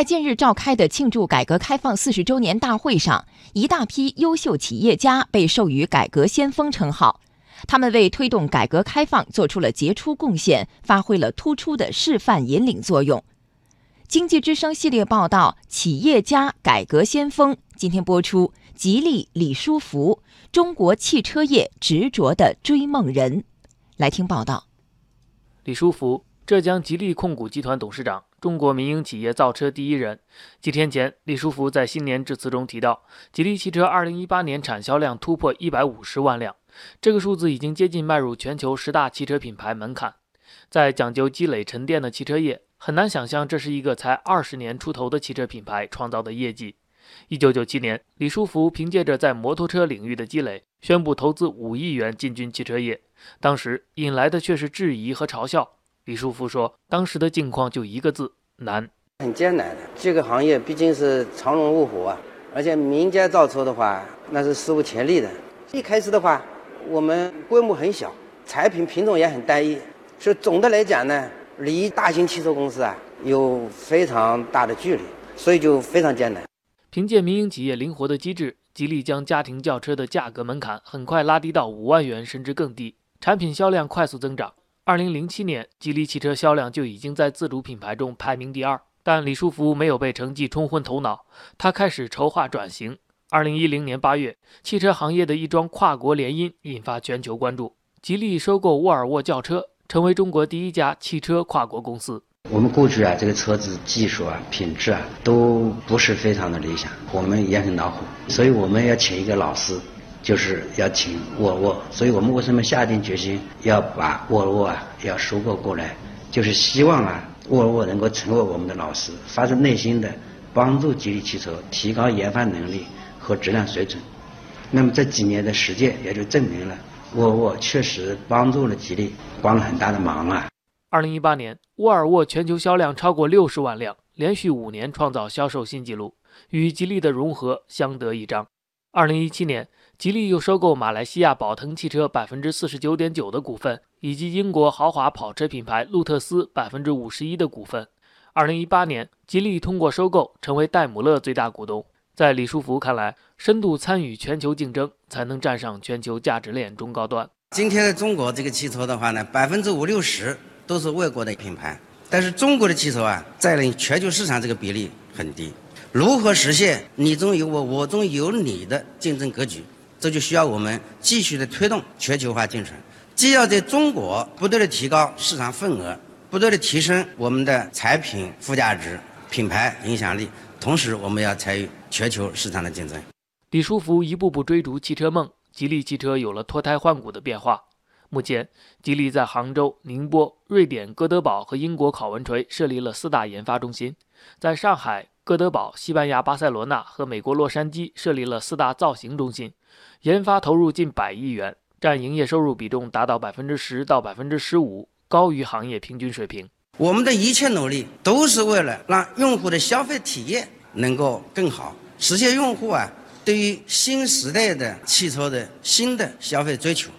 在近日召开的庆祝改革开放四十周年大会上，一大批优秀企业家被授予“改革先锋”称号，他们为推动改革开放做出了杰出贡献，发挥了突出的示范引领作用。经济之声系列报道《企业家改革先锋》今天播出，吉利李书福，中国汽车业执着的追梦人。来听报道。李书福，浙江吉利控股集团董事长。中国民营企业造车第一人。几天前，李书福在新年致辞中提到，吉利汽车2018年产销量突破150万辆，这个数字已经接近迈入全球十大汽车品牌门槛。在讲究积累沉淀的汽车业，很难想象这是一个才二十年出头的汽车品牌创造的业绩。1997年，李书福凭借着在摩托车领域的积累，宣布投资5亿元进军汽车业，当时引来的却是质疑和嘲笑。李书福说：“当时的境况就一个字，难，很艰难的。这个行业毕竟是藏龙卧虎啊，而且民间造车的话，那是史无前例的。一开始的话，我们规模很小，产品品种也很单一，所以总的来讲呢，离大型汽车公司啊有非常大的距离，所以就非常艰难。凭借民营企业灵活的机制，吉利将家庭轿车的价格门槛很快拉低到五万元甚至更低，产品销量快速增长。”二零零七年，吉利汽车销量就已经在自主品牌中排名第二。但李书福没有被成绩冲昏头脑，他开始筹划转型。二零一零年八月，汽车行业的一桩跨国联姻引发全球关注：吉利收购沃尔沃轿车，成为中国第一家汽车跨国公司。我们过去啊，这个车子技术啊、品质啊都不是非常的理想，我们也很恼火，所以我们要请一个老师。就是要请沃尔沃，所以我们为什么下定决心要把沃尔沃啊要收购过来？就是希望啊沃尔沃能够成为我们的老师，发自内心的帮助吉利汽车提高研发能力和质量水准。那么这几年的实践也就证明了沃尔沃确实帮助了吉利，帮了很大的忙啊。二零一八年，沃尔沃全球销量超过六十万辆，连续五年创造销售新纪录，与吉利的融合相得益彰。二零一七年。吉利又收购马来西亚宝腾汽车百分之四十九点九的股份，以及英国豪华跑车品牌路特斯百分之五十一的股份。二零一八年，吉利通过收购成为戴姆勒最大股东。在李书福看来，深度参与全球竞争，才能站上全球价值链中高端。今天的中国这个汽车的话呢，百分之五六十都是外国的品牌，但是中国的汽车啊，占领全球市场这个比例很低。如何实现你中有我，我中有你的竞争格局？这就需要我们继续的推动全球化进程，既要在中国不断的提高市场份额，不断的提升我们的产品附加值、品牌影响力，同时我们要参与全球市场的竞争。李书福一步步追逐汽车梦，吉利汽车有了脱胎换骨的变化。目前，吉利在杭州、宁波、瑞典哥德堡和英国考文垂设立了四大研发中心，在上海。哥德堡、西班牙巴塞罗那和美国洛杉矶设立了四大造型中心，研发投入近百亿元，占营业收入比重达到百分之十到百分之十五，高于行业平均水平。我们的一切努力都是为了让用户的消费体验能够更好，实现用户啊对于新时代的汽车的新的消费追求。